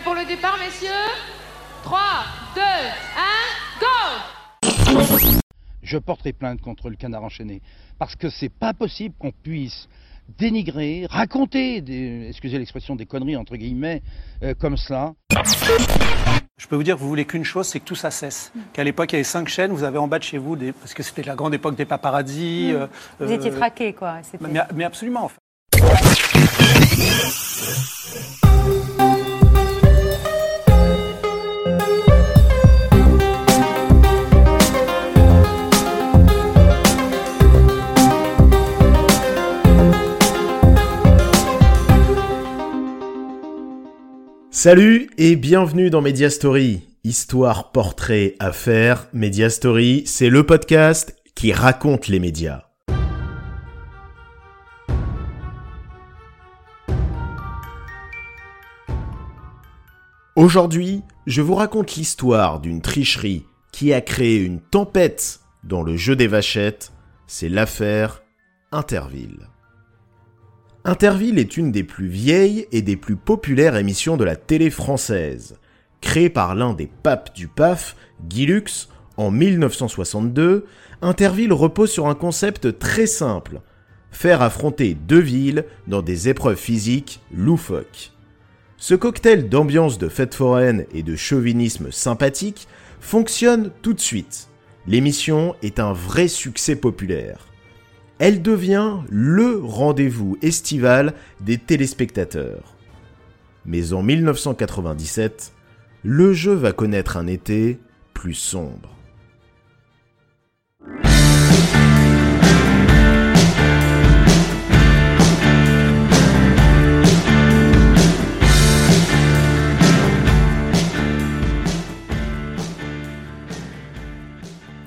Prêt pour le départ, messieurs? 3, 2, 1, go Je porterai plainte contre le canard enchaîné. Parce que c'est pas possible qu'on puisse dénigrer, raconter, des, excusez l'expression, des conneries entre guillemets, euh, comme cela. Je peux vous dire que vous voulez qu'une chose, c'est que tout ça cesse. Qu'à l'époque, il y avait cinq chaînes, vous avez en bas de chez vous, des, parce que c'était la grande époque des paparazzis. euh, Vous étiez euh, traqué, quoi. Mais, mais absolument. en fait. Salut et bienvenue dans Media Story. Histoire, portrait, affaires, Media Story, c'est le podcast qui raconte les médias. Aujourd'hui, je vous raconte l'histoire d'une tricherie qui a créé une tempête dans le jeu des vachettes, c'est l'affaire Interville. Interville est une des plus vieilles et des plus populaires émissions de la télé française. Créée par l'un des papes du PAF, Guy Lux, en 1962, Interville repose sur un concept très simple. Faire affronter deux villes dans des épreuves physiques loufoques. Ce cocktail d'ambiance de fête foraine et de chauvinisme sympathique fonctionne tout de suite. L'émission est un vrai succès populaire elle devient le rendez-vous estival des téléspectateurs. Mais en 1997, le jeu va connaître un été plus sombre.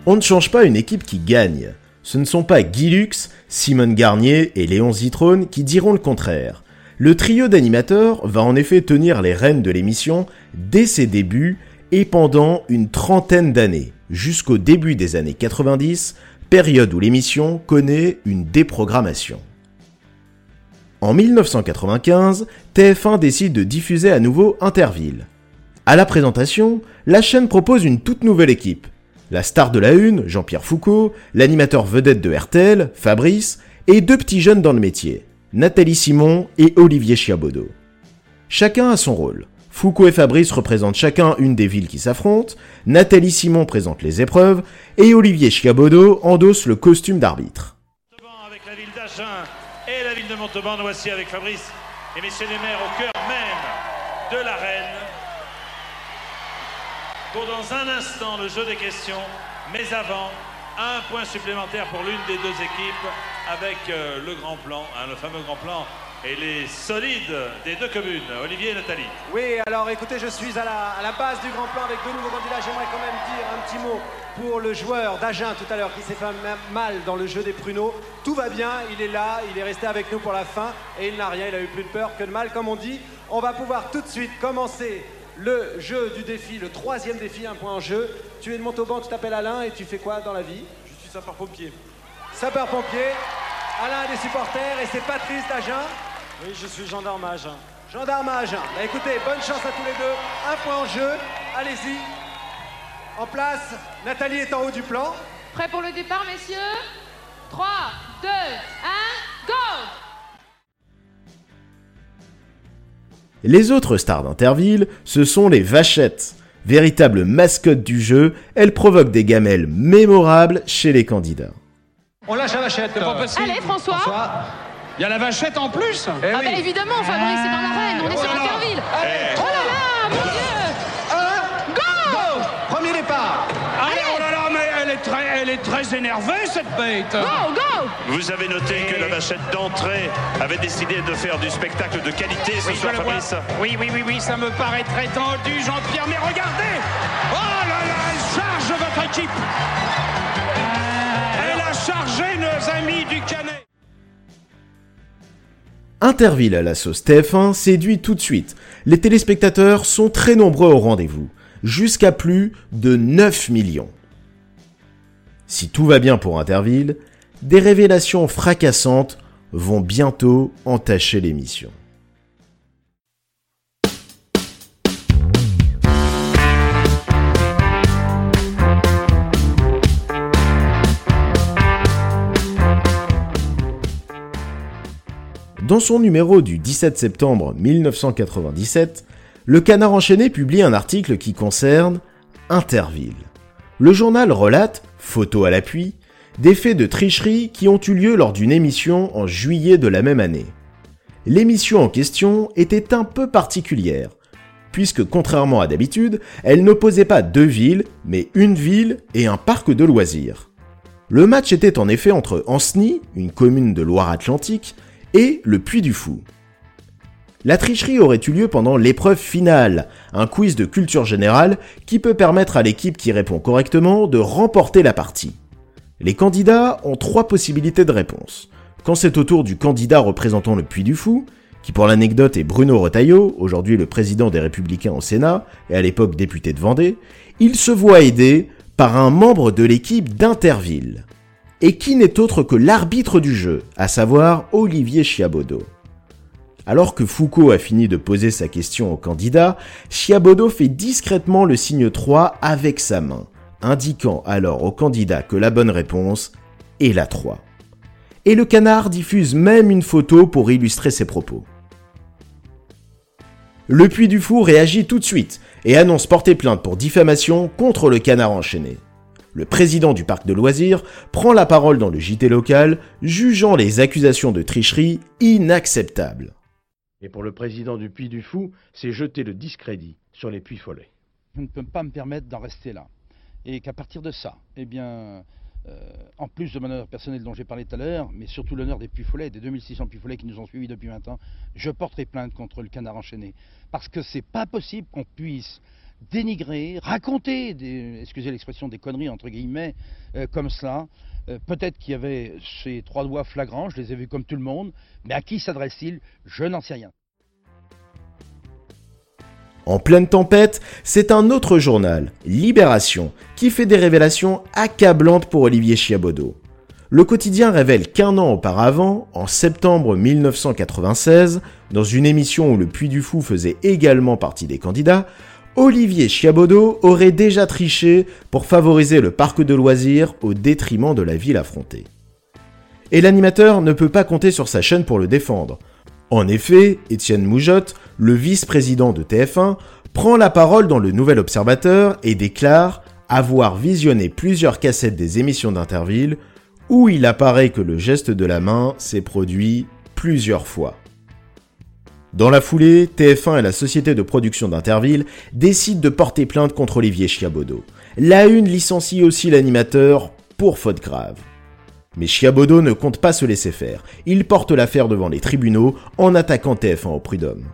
On ne change pas une équipe qui gagne. Ce ne sont pas Guy Lux, Simone Garnier et Léon Zitrone qui diront le contraire. Le trio d'animateurs va en effet tenir les rênes de l'émission dès ses débuts et pendant une trentaine d'années, jusqu'au début des années 90, période où l'émission connaît une déprogrammation. En 1995, TF1 décide de diffuser à nouveau Interville. À la présentation, la chaîne propose une toute nouvelle équipe. La star de la une, Jean-Pierre Foucault, l'animateur vedette de RTL, Fabrice, et deux petits jeunes dans le métier, Nathalie Simon et Olivier Chiabodo. Chacun a son rôle. Foucault et Fabrice représentent chacun une des villes qui s'affrontent, Nathalie Simon présente les épreuves, et Olivier Chiabodo endosse le costume d'arbitre. Avec la ville d'Agen et la ville de Montauban, voici avec Fabrice et messieurs les maires au cœur même de l'arène. Pour dans un instant le jeu des questions, mais avant, un point supplémentaire pour l'une des deux équipes avec euh, le grand plan, hein, le fameux grand plan et les solides des deux communes, Olivier et Nathalie. Oui, alors écoutez, je suis à la, base du grand plan avec deux nouveaux candidats. J'aimerais quand même dire un petit mot pour le joueur d'Agen tout à l'heure qui s'est fait ma- mal dans le jeu des pruneaux. Tout va bien, il est là, il est resté avec nous pour la fin et il n'a rien, il a eu plus de peur que de mal, comme on dit. On va pouvoir tout de suite commencer le jeu du défi, le troisième défi, un point en jeu. Tu es de Montauban, tu t'appelles Alain et tu fais quoi dans la vie? Je suis sapeur-pompier. Sapeur-pompier, Alain des supporters et c'est Patrice d'Agen. Oui, je suis gendarme à Agen. Gendarme à Agen. Bah, écoutez, bonne chance à tous les deux. Un point en jeu. Allez-y. En place, Nathalie est en haut du plan. Prêt pour le départ, messieurs? 3, 2, 1, Les autres stars d'Interville, ce sont les vachettes. Véritable mascotte du jeu, elles provoquent des gamelles mémorables chez les candidats. On lâche la vachette. Allez, François. Il y a la vachette en plus Eh Ah oui. bah évidemment, Fabrice, c'est dans l'arène, on est sur Interville. Est très, elle est très énervée cette bête Go, go Vous avez noté que la vachette d'entrée avait décidé de faire du spectacle de qualité ce Oui, soir. Fabrice. Oui, oui, oui, oui, ça me paraît très tendu, Jean-Pierre, mais regardez Oh là là, elle charge votre équipe Elle a chargé nos amis du Canet Interville à la sauce TF1 séduit tout de suite. Les téléspectateurs sont très nombreux au rendez-vous, jusqu'à plus de 9 millions si tout va bien pour Interville, des révélations fracassantes vont bientôt entacher l'émission. Dans son numéro du 17 septembre 1997, le Canard enchaîné publie un article qui concerne Interville. Le journal relate photo à l'appui, des faits de tricherie qui ont eu lieu lors d'une émission en juillet de la même année. L'émission en question était un peu particulière, puisque contrairement à d'habitude, elle n'opposait pas deux villes, mais une ville et un parc de loisirs. Le match était en effet entre Anceny, une commune de Loire-Atlantique, et le Puy du Fou. La tricherie aurait eu lieu pendant l'épreuve finale, un quiz de culture générale qui peut permettre à l'équipe qui répond correctement de remporter la partie. Les candidats ont trois possibilités de réponse. Quand c'est au tour du candidat représentant le Puy du Fou, qui pour l'anecdote est Bruno Retailleau, aujourd'hui le président des Républicains au Sénat et à l'époque député de Vendée, il se voit aidé par un membre de l'équipe d'Interville, et qui n'est autre que l'arbitre du jeu, à savoir Olivier Chiabodo. Alors que Foucault a fini de poser sa question au candidat, Chiabodo fait discrètement le signe 3 avec sa main, indiquant alors au candidat que la bonne réponse est la 3. Et le canard diffuse même une photo pour illustrer ses propos. Le Puy du Fou réagit tout de suite et annonce porter plainte pour diffamation contre le canard enchaîné. Le président du parc de loisirs prend la parole dans le JT local, jugeant les accusations de tricherie inacceptables. Et pour le président du Puy du Fou, c'est jeter le discrédit sur les puits follets. Je ne peux pas me permettre d'en rester là. Et qu'à partir de ça, eh bien, euh, en plus de mon honneur personnel dont j'ai parlé tout à l'heure, mais surtout l'honneur des puits follets, des 2600 puits follets qui nous ont suivis depuis 20 ans, je porterai plainte contre le canard enchaîné. Parce que c'est pas possible qu'on puisse dénigrer, raconter, excusez l'expression, des conneries entre guillemets, euh, comme cela. Euh, Peut-être qu'il y avait ces trois doigts flagrants, je les ai vus comme tout le monde, mais à qui s'adresse-t-il? Je n'en sais rien. En pleine tempête, c'est un autre journal, Libération, qui fait des révélations accablantes pour Olivier Chiabodo. Le quotidien révèle qu'un an auparavant, en septembre 1996, dans une émission où le Puy du Fou faisait également partie des candidats, Olivier Chiabodo aurait déjà triché pour favoriser le parc de loisirs au détriment de la ville affrontée. Et l'animateur ne peut pas compter sur sa chaîne pour le défendre. En effet, Étienne Moujotte, le vice-président de TF1, prend la parole dans le Nouvel Observateur et déclare avoir visionné plusieurs cassettes des émissions d'Interville où il apparaît que le geste de la main s'est produit plusieurs fois. Dans la foulée, TF1 et la société de production d'Interville décident de porter plainte contre Olivier Chiabodo. La Une licencie aussi l'animateur pour faute grave. Mais Chiabodo ne compte pas se laisser faire. Il porte l'affaire devant les tribunaux en attaquant TF1 au prud'homme.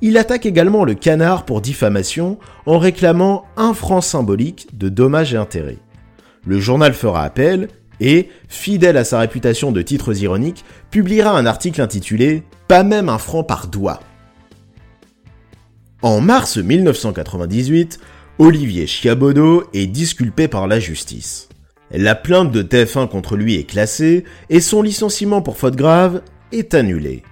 Il attaque également le canard pour diffamation en réclamant un franc symbolique de dommages et intérêts. Le journal fera appel et, fidèle à sa réputation de titres ironiques, publiera un article intitulé Pas même un franc par doigt. En mars 1998, Olivier Chiabodo est disculpé par la justice. La plainte de TF1 contre lui est classée et son licenciement pour faute grave est annulé.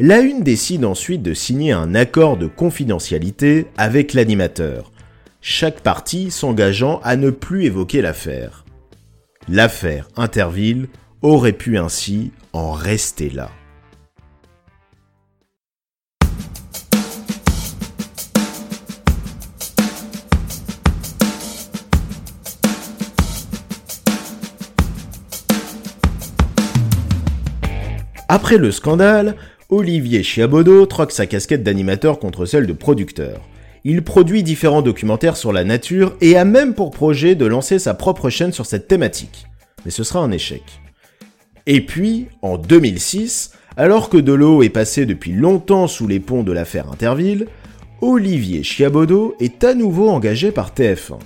La Une décide ensuite de signer un accord de confidentialité avec l'animateur, chaque partie s'engageant à ne plus évoquer l'affaire. L'affaire Interville aurait pu ainsi en rester là. Après le scandale, Olivier Chiabodo troque sa casquette d'animateur contre celle de producteur. Il produit différents documentaires sur la nature et a même pour projet de lancer sa propre chaîne sur cette thématique. Mais ce sera un échec. Et puis, en 2006, alors que de l'eau est passée depuis longtemps sous les ponts de l'affaire Interville, Olivier Chiabodo est à nouveau engagé par TF1.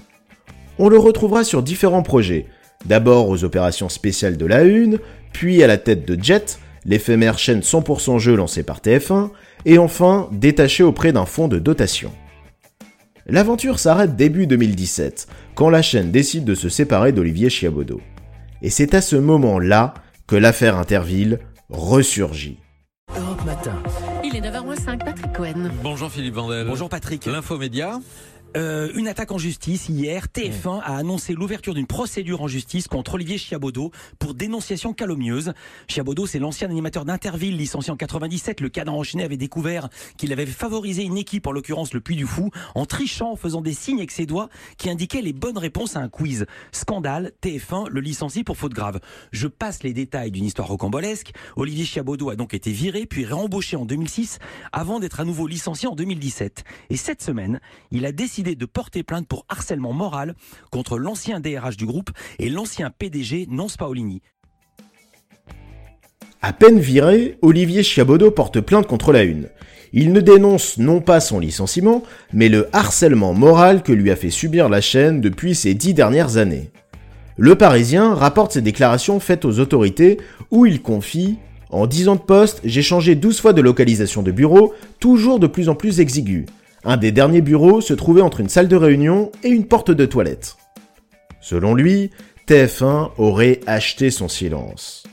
On le retrouvera sur différents projets, d'abord aux opérations spéciales de la Une, puis à la tête de Jet, l'éphémère chaîne 100% jeu lancée par TF1, et enfin détaché auprès d'un fonds de dotation. L'aventure s'arrête début 2017, quand la chaîne décide de se séparer d'Olivier Chiabodo. Et c'est à ce moment-là que l'affaire Interville ressurgit. Europe Matin. Il est 9h05, Patrick Cohen. Bonjour Philippe Vandel. Bonjour Patrick. L'infomédia. Euh, une attaque en justice hier. TF1 a annoncé l'ouverture d'une procédure en justice contre Olivier Chiabodo pour dénonciation calomnieuse. Chiabodo, c'est l'ancien animateur d'Interville, licencié en 97. Le cadre enchaîné avait découvert qu'il avait favorisé une équipe, en l'occurrence le Puy du Fou, en trichant, en faisant des signes avec ses doigts qui indiquaient les bonnes réponses à un quiz. Scandale, TF1 le licencie pour faute grave. Je passe les détails d'une histoire rocambolesque. Olivier Chiabodo a donc été viré, puis réembauché en 2006, avant d'être à nouveau licencié en 2017. Et cette semaine, il a décidé de porter plainte pour harcèlement moral contre l'ancien DRH du groupe et l'ancien PDG Nance Paolini. À peine viré, Olivier Chiabodo porte plainte contre la Une. Il ne dénonce non pas son licenciement, mais le harcèlement moral que lui a fait subir la chaîne depuis ces dix dernières années. Le Parisien rapporte ses déclarations faites aux autorités où il confie En dix ans de poste, j'ai changé 12 fois de localisation de bureau, toujours de plus en plus exigu. Un des derniers bureaux se trouvait entre une salle de réunion et une porte de toilette. Selon lui, TF1 aurait acheté son silence.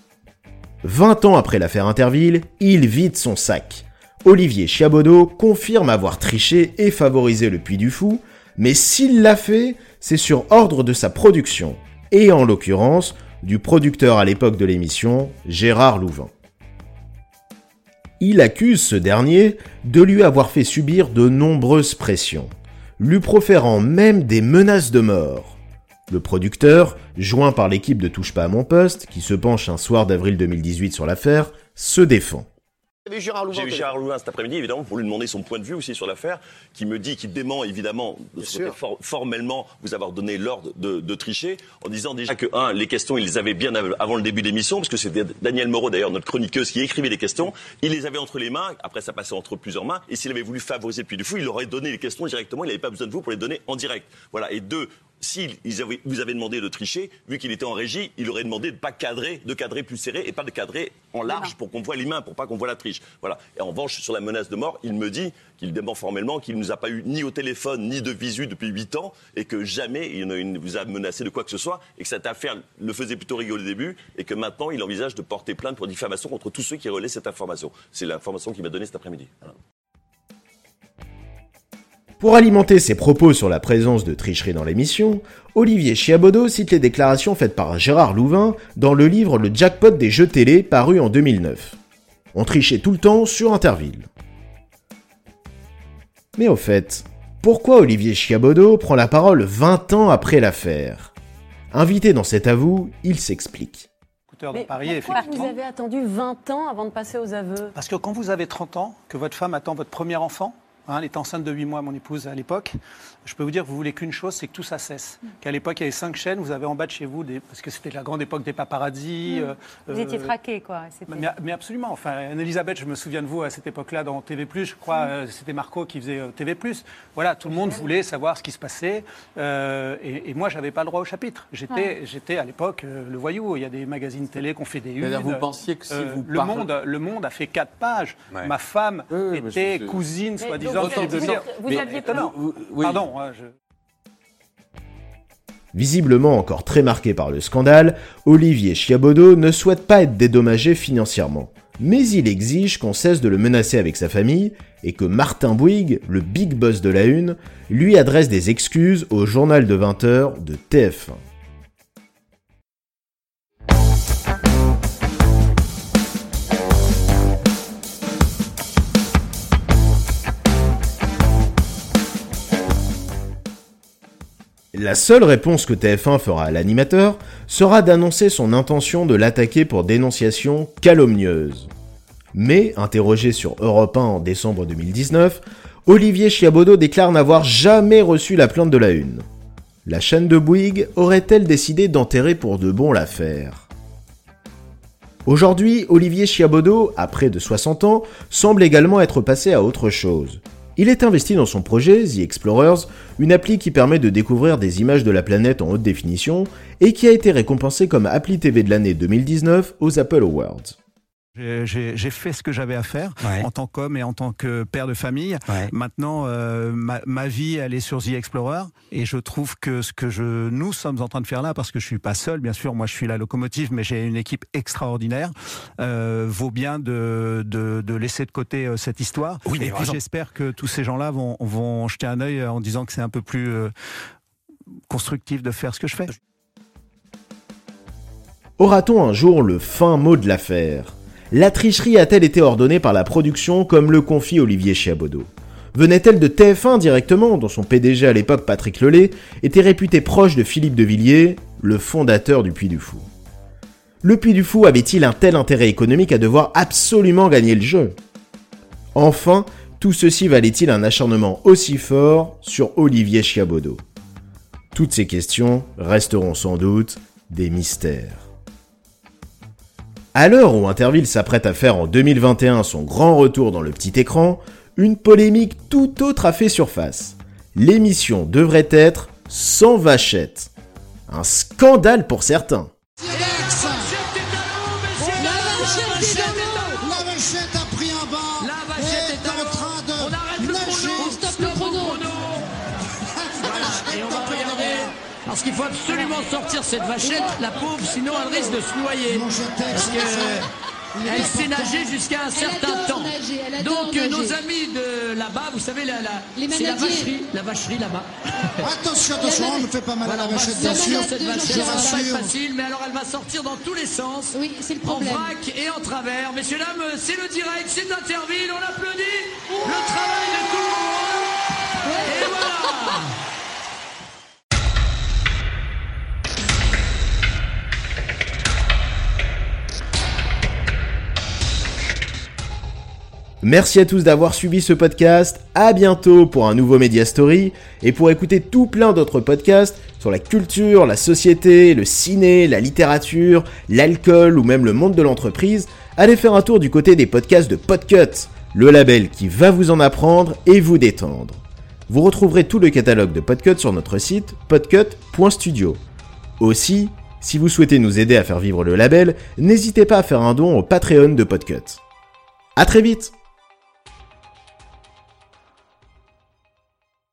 20 ans après l'affaire Interville, il vide son sac. Olivier Chiabodo confirme avoir triché et favorisé le Puy du Fou, mais s'il l'a fait, c'est sur ordre de sa production, et en l'occurrence du producteur à l'époque de l'émission, Gérard Louvain. Il accuse ce dernier de lui avoir fait subir de nombreuses pressions, lui proférant même des menaces de mort. Le producteur, joint par l'équipe de Touche pas à mon poste, qui se penche un soir d'avril 2018 sur l'affaire, se défend. J'ai vu Gérard Louvain cet après-midi, évidemment, pour lui demander son point de vue aussi sur l'affaire, qui me dit, qui dément évidemment, formellement, vous avoir donné l'ordre de, tricher, en disant déjà que, un, les questions, il les avait bien avant le début de l'émission, parce que c'était Daniel Moreau, d'ailleurs, notre chroniqueuse, qui écrivait les questions. Il les avait entre les mains, après ça passait entre plusieurs mains, et s'il avait voulu favoriser Puy du Fou, il aurait donné les questions directement, il n'avait pas besoin de vous pour les donner en direct. Voilà. Et deux, si vous avez demandé de tricher, vu qu'il était en régie, il aurait demandé de pas cadrer, de cadrer plus serré et pas de cadrer en large pour qu'on voit les mains, pour pas qu'on voit la triche. Voilà. Et en revanche, sur la menace de mort, il me dit qu'il dément formellement qu'il ne nous a pas eu ni au téléphone ni de visu depuis 8 ans et que jamais il ne vous a menacé de quoi que ce soit et que cette affaire le faisait plutôt rigoler au début et que maintenant il envisage de porter plainte pour diffamation contre tous ceux qui relaient cette information. C'est l'information qu'il m'a donnée cet après-midi. Pour alimenter ses propos sur la présence de tricherie dans l'émission, Olivier Chiabodo cite les déclarations faites par Gérard Louvain dans le livre Le jackpot des jeux télé paru en 2009. On trichait tout le temps sur Interville. Mais au fait, pourquoi Olivier Chiabodo prend la parole 20 ans après l'affaire? Invité dans cet avou, il s'explique. Mais pourquoi vous avez attendu 20 ans avant de passer aux aveux? Parce que quand vous avez 30 ans, que votre femme attend votre premier enfant, Hein, elle était enceinte de 8 mois, mon épouse, à l'époque. Je peux vous dire que vous voulez qu'une chose, c'est que tout ça cesse. Mm. Qu'à l'époque, il y avait cinq chaînes, vous avez en bas de chez vous, des... parce que c'était la grande époque des paparazzi. Mm. Euh, vous étiez traqué, quoi. Mais, absolument. Enfin, Anne-Elisabeth, je me souviens de vous à cette époque-là dans TV+, je crois, mm. euh, c'était Marco qui faisait euh, TV+. Voilà, tout le monde voulait savoir ce qui se passait. et, moi, je n'avais pas le droit au chapitre. J'étais, j'étais à l'époque le voyou. Il y a des magazines télé qui ont fait des unes. Vous pensiez que si vous le, monde, le Monde a fait quatre pages. Ma femme était cousine, soi-disant, vous, aviez Pardon, Visiblement encore très marqué par le scandale, Olivier Chiabodo ne souhaite pas être dédommagé financièrement. Mais il exige qu'on cesse de le menacer avec sa famille et que Martin Bouygues, le big boss de la Une, lui adresse des excuses au journal de 20h de TF1. La seule réponse que TF1 fera à l'animateur sera d'annoncer son intention de l'attaquer pour dénonciation calomnieuse. Mais, interrogé sur Europe 1 en décembre 2019, Olivier Chiabodo déclare n'avoir jamais reçu la plainte de la Une. La chaîne de Bouygues aurait-elle décidé d'enterrer pour de bon l'affaire? Aujourd'hui, Olivier Chiabodo, à près de 60 ans, semble également être passé à autre chose. Il est investi dans son projet The Explorers, une appli qui permet de découvrir des images de la planète en haute définition et qui a été récompensée comme appli TV de l'année 2019 aux Apple Awards. J'ai fait ce que j'avais à faire en tant qu'homme et en tant que père de famille. Maintenant, euh, ma, vie, elle est sur The Explorer et je trouve que ce que je, nous sommes en train de faire là, parce que je suis pas seul, bien sûr, moi je suis la locomotive, mais j'ai une équipe extraordinaire, euh, vaut bien de, de, laisser de côté euh, cette histoire. Oui, et puis j'espère que tous ces gens-là vont, vont jeter un œil en disant que c'est un peu plus constructif de faire ce que je fais. Aura-t-on un jour le fin mot de l'affaire? La tricherie a-t-elle été ordonnée par la production comme le confie Olivier Chiabodo? Venait-elle de TF1 directement, dont son PDG à l'époque Patrick Lelay était réputé proche de Philippe de Villiers, le fondateur du Puy du Fou? Le Puy du Fou avait-il un tel intérêt économique à devoir absolument gagner le jeu? Enfin, tout ceci valait-il un acharnement aussi fort sur Olivier Chiabodo? Toutes ces questions resteront sans doute des mystères. À l'heure où Interville s'apprête à faire en 2021 son grand retour dans le petit écran, une polémique tout autre a fait surface. L'émission devrait être sans vachette. Un scandale pour certains. Qu'il faut absolument sortir cette vachette, la pauvre, sinon elle risque de se noyer. Parce que elle sait nager jusqu'à un certain temps. Donc nos amis de là-bas, vous savez, la, c'est la vacherie, la vacherie là-bas. Attention, attention, on ne fait pas mal à la vachette, bien sûr. Cette vachette, ça va pas facile, mais alors elle va sortir dans tous les sens. Oui, c'est le problème. En vrac et en travers. Messieurs, dames, c'est le direct, c'est Interville, on applaudit le travail de tout le monde. Merci à tous d'avoir suivi ce podcast. À bientôt pour un nouveau Media Story et pour écouter tout plein d'autres podcasts sur la culture, la société, le ciné, la littérature, l'alcool ou même le monde de l'entreprise. Allez faire un tour du côté des podcasts de Podcut, le label qui va vous en apprendre et vous détendre. Vous retrouverez tout le catalogue de Podcut sur notre site podcut.studio. Aussi, si vous souhaitez nous aider à faire vivre le label, n'hésitez pas à faire un don au Patreon de Podcut. A très vite